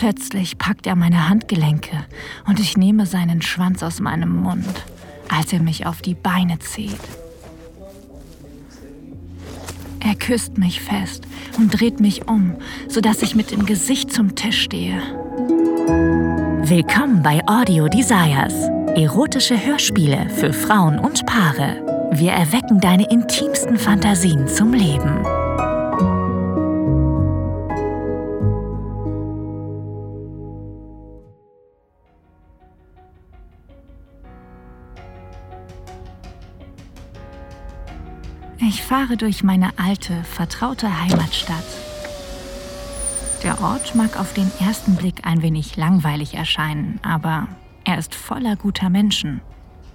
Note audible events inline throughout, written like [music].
Plötzlich packt er meine Handgelenke und ich nehme seinen Schwanz aus meinem Mund, als er mich auf die Beine zieht. Er küsst mich fest und dreht mich um, sodass ich mit dem Gesicht zum Tisch stehe. Willkommen bei Audio Desires. Erotische Hörspiele für Frauen und Paare. Wir erwecken deine intimsten Fantasien zum Leben. Ich fahre durch meine alte, vertraute Heimatstadt. Der Ort mag auf den ersten Blick ein wenig langweilig erscheinen, aber er ist voller guter Menschen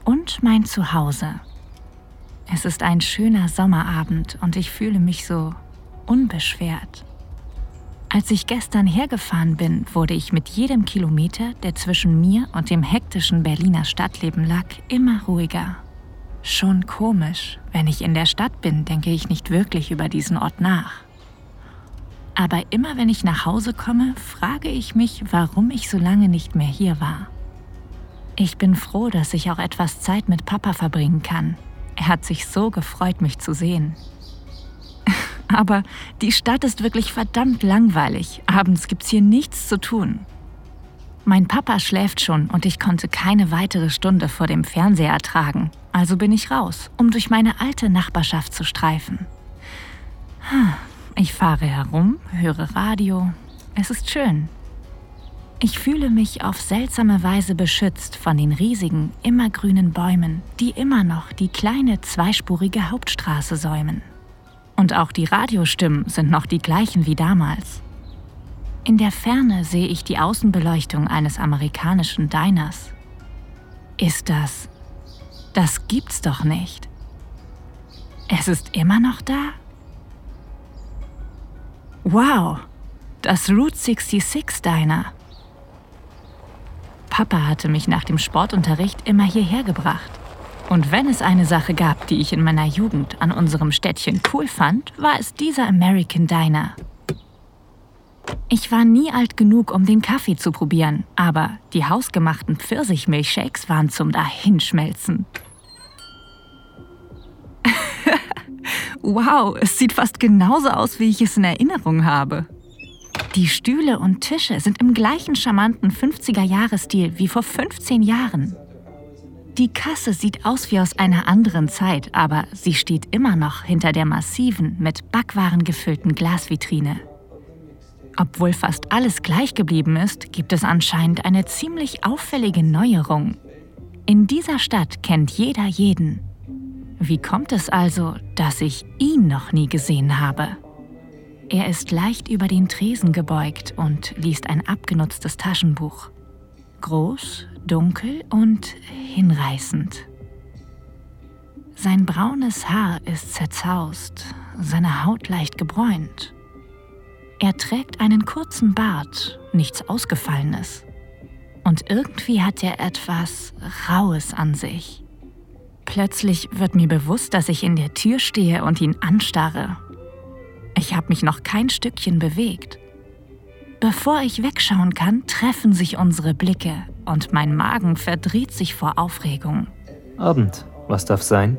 und mein Zuhause. Es ist ein schöner Sommerabend und ich fühle mich so unbeschwert. Als ich gestern hergefahren bin, wurde ich mit jedem Kilometer, der zwischen mir und dem hektischen Berliner Stadtleben lag, immer ruhiger. Schon komisch, wenn ich in der Stadt bin, denke ich nicht wirklich über diesen Ort nach. Aber immer wenn ich nach Hause komme, frage ich mich, warum ich so lange nicht mehr hier war. Ich bin froh, dass ich auch etwas Zeit mit Papa verbringen kann. Er hat sich so gefreut, mich zu sehen. [laughs] Aber die Stadt ist wirklich verdammt langweilig. Abends gibt's hier nichts zu tun. Mein Papa schläft schon und ich konnte keine weitere Stunde vor dem Fernseher ertragen. Also bin ich raus, um durch meine alte Nachbarschaft zu streifen. Ich fahre herum, höre Radio. Es ist schön. Ich fühle mich auf seltsame Weise beschützt von den riesigen, immergrünen Bäumen, die immer noch die kleine zweispurige Hauptstraße säumen. Und auch die Radiostimmen sind noch die gleichen wie damals. In der Ferne sehe ich die Außenbeleuchtung eines amerikanischen Diners. Ist das... Das gibt's doch nicht. Es ist immer noch da? Wow, das Route 66 Diner. Papa hatte mich nach dem Sportunterricht immer hierher gebracht. Und wenn es eine Sache gab, die ich in meiner Jugend an unserem Städtchen cool fand, war es dieser American Diner. Ich war nie alt genug, um den Kaffee zu probieren, aber die hausgemachten Pfirsichmilchshakes waren zum Dahinschmelzen. [laughs] wow, es sieht fast genauso aus, wie ich es in Erinnerung habe. Die Stühle und Tische sind im gleichen charmanten 50er-Jahres-Stil wie vor 15 Jahren. Die Kasse sieht aus wie aus einer anderen Zeit, aber sie steht immer noch hinter der massiven, mit Backwaren gefüllten Glasvitrine. Obwohl fast alles gleich geblieben ist, gibt es anscheinend eine ziemlich auffällige Neuerung. In dieser Stadt kennt jeder jeden. Wie kommt es also, dass ich ihn noch nie gesehen habe? Er ist leicht über den Tresen gebeugt und liest ein abgenutztes Taschenbuch. Groß, dunkel und hinreißend. Sein braunes Haar ist zerzaust, seine Haut leicht gebräunt. Er trägt einen kurzen Bart, nichts Ausgefallenes. Und irgendwie hat er etwas Raues an sich. Plötzlich wird mir bewusst, dass ich in der Tür stehe und ihn anstarre. Ich habe mich noch kein Stückchen bewegt. Bevor ich wegschauen kann, treffen sich unsere Blicke und mein Magen verdreht sich vor Aufregung. Abend, was darf sein?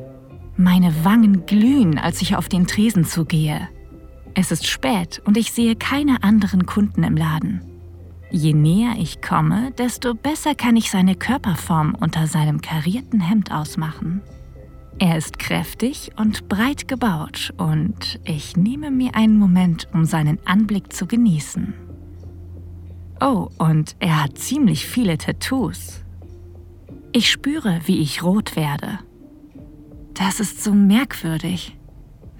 Meine Wangen glühen, als ich auf den Tresen zugehe. Es ist spät und ich sehe keine anderen Kunden im Laden. Je näher ich komme, desto besser kann ich seine Körperform unter seinem karierten Hemd ausmachen. Er ist kräftig und breit gebaut und ich nehme mir einen Moment, um seinen Anblick zu genießen. Oh, und er hat ziemlich viele Tattoos. Ich spüre, wie ich rot werde. Das ist so merkwürdig.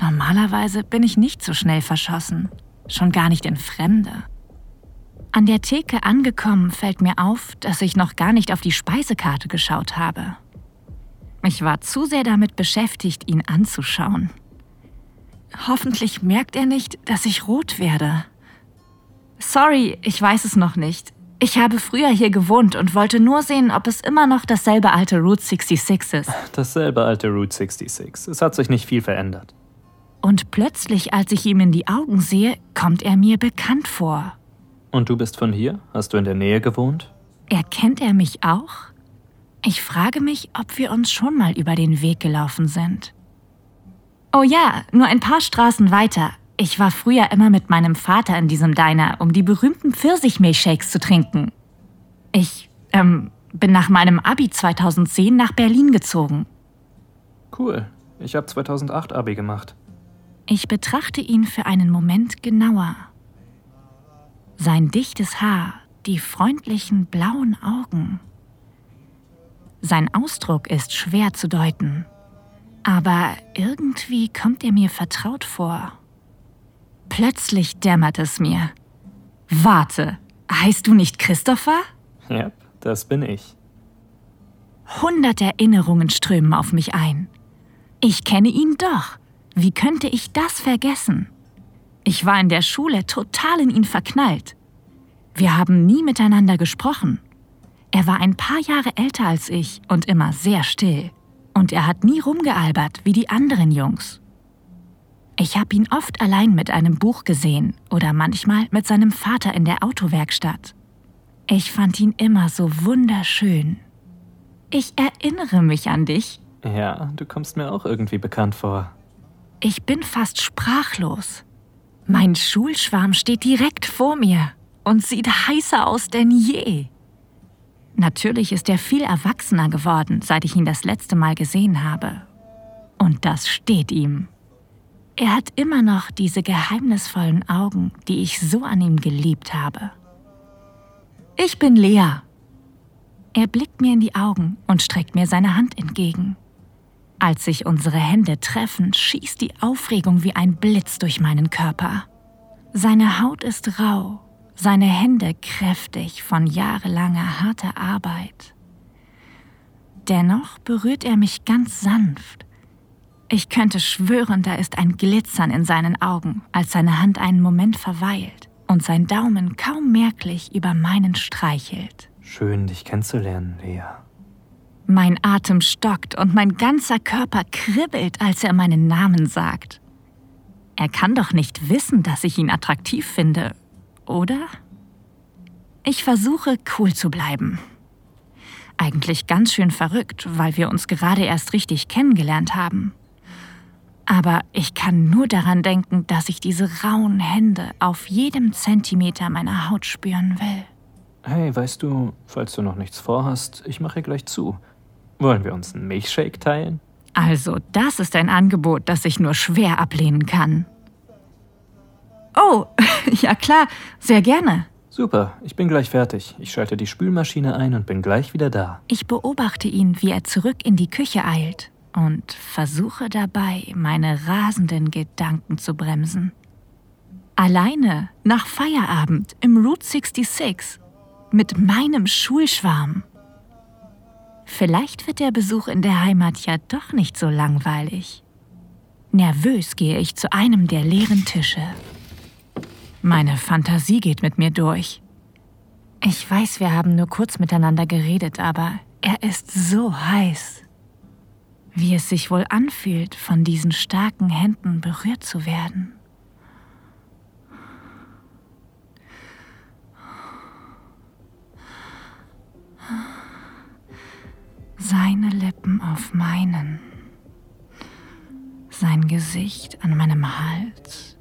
Normalerweise bin ich nicht so schnell verschossen, schon gar nicht in Fremde. An der Theke angekommen fällt mir auf, dass ich noch gar nicht auf die Speisekarte geschaut habe. Ich war zu sehr damit beschäftigt, ihn anzuschauen. Hoffentlich merkt er nicht, dass ich rot werde. Sorry, ich weiß es noch nicht. Ich habe früher hier gewohnt und wollte nur sehen, ob es immer noch dasselbe alte Route 66 ist. Dasselbe alte Route 66. Es hat sich nicht viel verändert. Und plötzlich, als ich ihm in die Augen sehe, kommt er mir bekannt vor. Und du bist von hier? Hast du in der Nähe gewohnt? Erkennt er mich auch? Ich frage mich, ob wir uns schon mal über den Weg gelaufen sind. Oh ja, nur ein paar Straßen weiter. Ich war früher immer mit meinem Vater in diesem Diner, um die berühmten Pfirsichmilchshakes zu trinken. Ich, ähm, bin nach meinem Abi 2010 nach Berlin gezogen. Cool. Ich habe 2008 Abi gemacht. Ich betrachte ihn für einen Moment genauer. Sein dichtes Haar, die freundlichen blauen Augen. Sein Ausdruck ist schwer zu deuten, aber irgendwie kommt er mir vertraut vor. Plötzlich dämmert es mir. Warte, heißt du nicht Christopher? Ja, das bin ich. Hundert Erinnerungen strömen auf mich ein. Ich kenne ihn doch. Wie könnte ich das vergessen? Ich war in der Schule total in ihn verknallt. Wir haben nie miteinander gesprochen. Er war ein paar Jahre älter als ich und immer sehr still. Und er hat nie rumgealbert wie die anderen Jungs. Ich habe ihn oft allein mit einem Buch gesehen oder manchmal mit seinem Vater in der Autowerkstatt. Ich fand ihn immer so wunderschön. Ich erinnere mich an dich. Ja, du kommst mir auch irgendwie bekannt vor. Ich bin fast sprachlos. Mein Schulschwarm steht direkt vor mir und sieht heißer aus denn je. Natürlich ist er viel erwachsener geworden, seit ich ihn das letzte Mal gesehen habe. Und das steht ihm. Er hat immer noch diese geheimnisvollen Augen, die ich so an ihm geliebt habe. Ich bin Lea. Er blickt mir in die Augen und streckt mir seine Hand entgegen. Als sich unsere Hände treffen, schießt die Aufregung wie ein Blitz durch meinen Körper. Seine Haut ist rau, seine Hände kräftig von jahrelanger harter Arbeit. Dennoch berührt er mich ganz sanft. Ich könnte schwören, da ist ein Glitzern in seinen Augen, als seine Hand einen Moment verweilt und sein Daumen kaum merklich über meinen streichelt. Schön, dich kennenzulernen, Lea. Mein Atem stockt und mein ganzer Körper kribbelt, als er meinen Namen sagt. Er kann doch nicht wissen, dass ich ihn attraktiv finde, oder? Ich versuche, cool zu bleiben. Eigentlich ganz schön verrückt, weil wir uns gerade erst richtig kennengelernt haben. Aber ich kann nur daran denken, dass ich diese rauen Hände auf jedem Zentimeter meiner Haut spüren will. Hey, weißt du, falls du noch nichts vorhast, ich mache gleich zu. Wollen wir uns einen Milchshake teilen? Also, das ist ein Angebot, das ich nur schwer ablehnen kann. Oh, [laughs] ja klar, sehr gerne. Super, ich bin gleich fertig. Ich schalte die Spülmaschine ein und bin gleich wieder da. Ich beobachte ihn, wie er zurück in die Küche eilt und versuche dabei, meine rasenden Gedanken zu bremsen. Alleine nach Feierabend im Route 66 mit meinem Schulschwarm. Vielleicht wird der Besuch in der Heimat ja doch nicht so langweilig. Nervös gehe ich zu einem der leeren Tische. Meine Fantasie geht mit mir durch. Ich weiß, wir haben nur kurz miteinander geredet, aber er ist so heiß wie es sich wohl anfühlt, von diesen starken Händen berührt zu werden. Seine Lippen auf meinen, sein Gesicht an meinem Hals,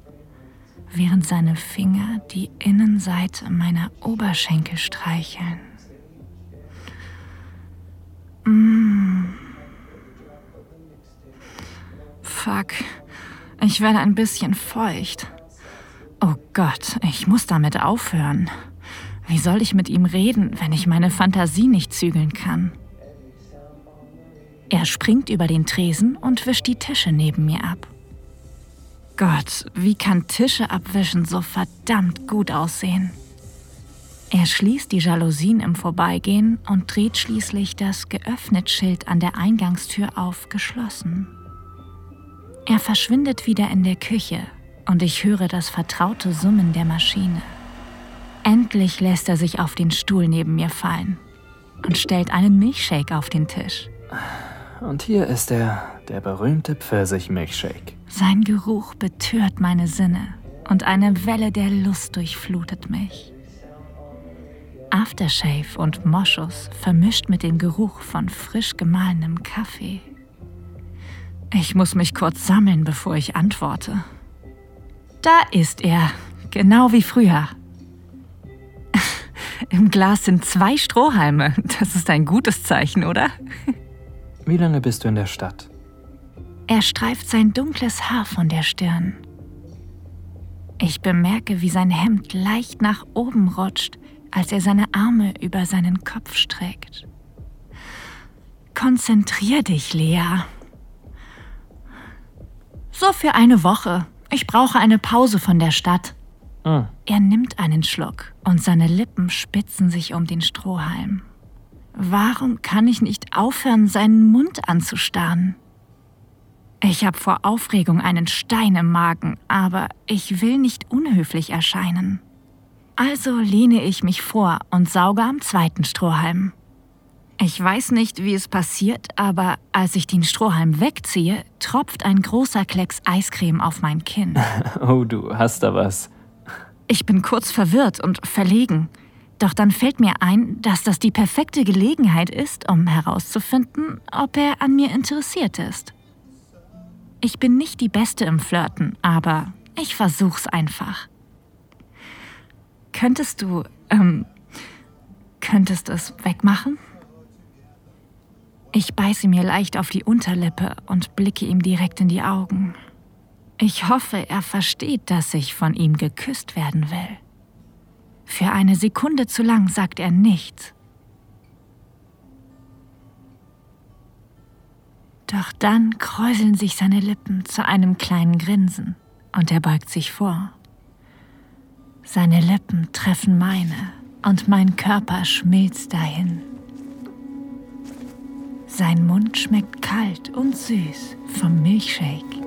während seine Finger die Innenseite meiner Oberschenkel streicheln. Mmh. Fuck. Ich werde ein bisschen feucht. Oh Gott, ich muss damit aufhören. Wie soll ich mit ihm reden, wenn ich meine Fantasie nicht zügeln kann? Er springt über den Tresen und wischt die Tische neben mir ab. Gott, wie kann Tische abwischen so verdammt gut aussehen? Er schließt die Jalousien im Vorbeigehen und dreht schließlich das geöffnet Schild an der Eingangstür auf geschlossen. Er verschwindet wieder in der Küche und ich höre das vertraute Summen der Maschine. Endlich lässt er sich auf den Stuhl neben mir fallen und stellt einen Milchshake auf den Tisch. Und hier ist er, der berühmte Pfirsich-Milchshake. Sein Geruch betört meine Sinne und eine Welle der Lust durchflutet mich. Aftershave und Moschus vermischt mit dem Geruch von frisch gemahlenem Kaffee. Ich muss mich kurz sammeln, bevor ich antworte. Da ist er, genau wie früher. [laughs] Im Glas sind zwei Strohhalme. Das ist ein gutes Zeichen, oder? [laughs] Wie lange bist du in der Stadt? Er streift sein dunkles Haar von der Stirn. Ich bemerke, wie sein Hemd leicht nach oben rutscht, als er seine Arme über seinen Kopf streckt. Konzentrier dich, Lea. So für eine Woche. Ich brauche eine Pause von der Stadt. Hm. Er nimmt einen Schluck und seine Lippen spitzen sich um den Strohhalm. Warum kann ich nicht aufhören, seinen Mund anzustarren? Ich habe vor Aufregung einen Stein im Magen, aber ich will nicht unhöflich erscheinen. Also lehne ich mich vor und sauge am zweiten Strohhalm. Ich weiß nicht, wie es passiert, aber als ich den Strohhalm wegziehe, tropft ein großer Klecks Eiscreme auf mein Kinn. [laughs] Oh, du hast da was. Ich bin kurz verwirrt und verlegen. Doch dann fällt mir ein, dass das die perfekte Gelegenheit ist, um herauszufinden, ob er an mir interessiert ist. Ich bin nicht die Beste im Flirten, aber ich versuch's einfach. Könntest du, ähm, könntest es wegmachen? Ich beiße mir leicht auf die Unterlippe und blicke ihm direkt in die Augen. Ich hoffe, er versteht, dass ich von ihm geküsst werden will. Für eine Sekunde zu lang sagt er nichts. Doch dann kräuseln sich seine Lippen zu einem kleinen Grinsen und er beugt sich vor. Seine Lippen treffen meine und mein Körper schmilzt dahin. Sein Mund schmeckt kalt und süß vom Milchshake.